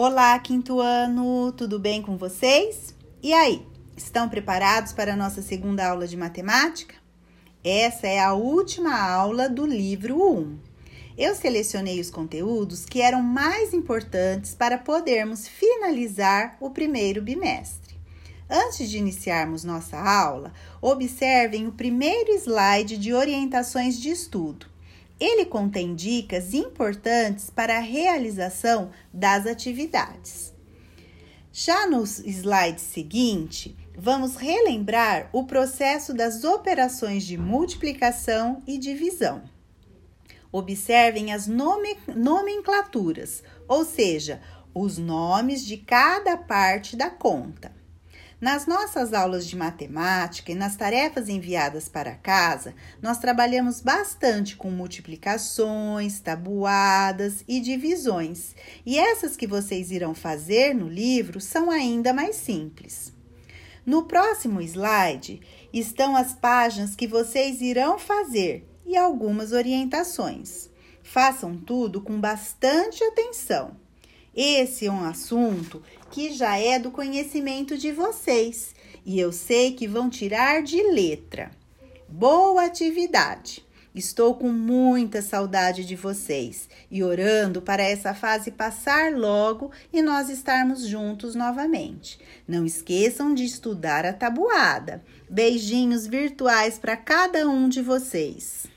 Olá, quinto ano, tudo bem com vocês? E aí, estão preparados para a nossa segunda aula de matemática? Essa é a última aula do livro 1. Eu selecionei os conteúdos que eram mais importantes para podermos finalizar o primeiro bimestre. Antes de iniciarmos nossa aula, observem o primeiro slide de orientações de estudo. Ele contém dicas importantes para a realização das atividades. Já no slide seguinte, vamos relembrar o processo das operações de multiplicação e divisão. Observem as nomenclaturas, ou seja, os nomes de cada parte da conta. Nas nossas aulas de matemática e nas tarefas enviadas para casa, nós trabalhamos bastante com multiplicações, tabuadas e divisões, e essas que vocês irão fazer no livro são ainda mais simples. No próximo slide estão as páginas que vocês irão fazer e algumas orientações. Façam tudo com bastante atenção. Esse é um assunto que já é do conhecimento de vocês e eu sei que vão tirar de letra. Boa atividade! Estou com muita saudade de vocês e orando para essa fase passar logo e nós estarmos juntos novamente. Não esqueçam de estudar a tabuada. Beijinhos virtuais para cada um de vocês.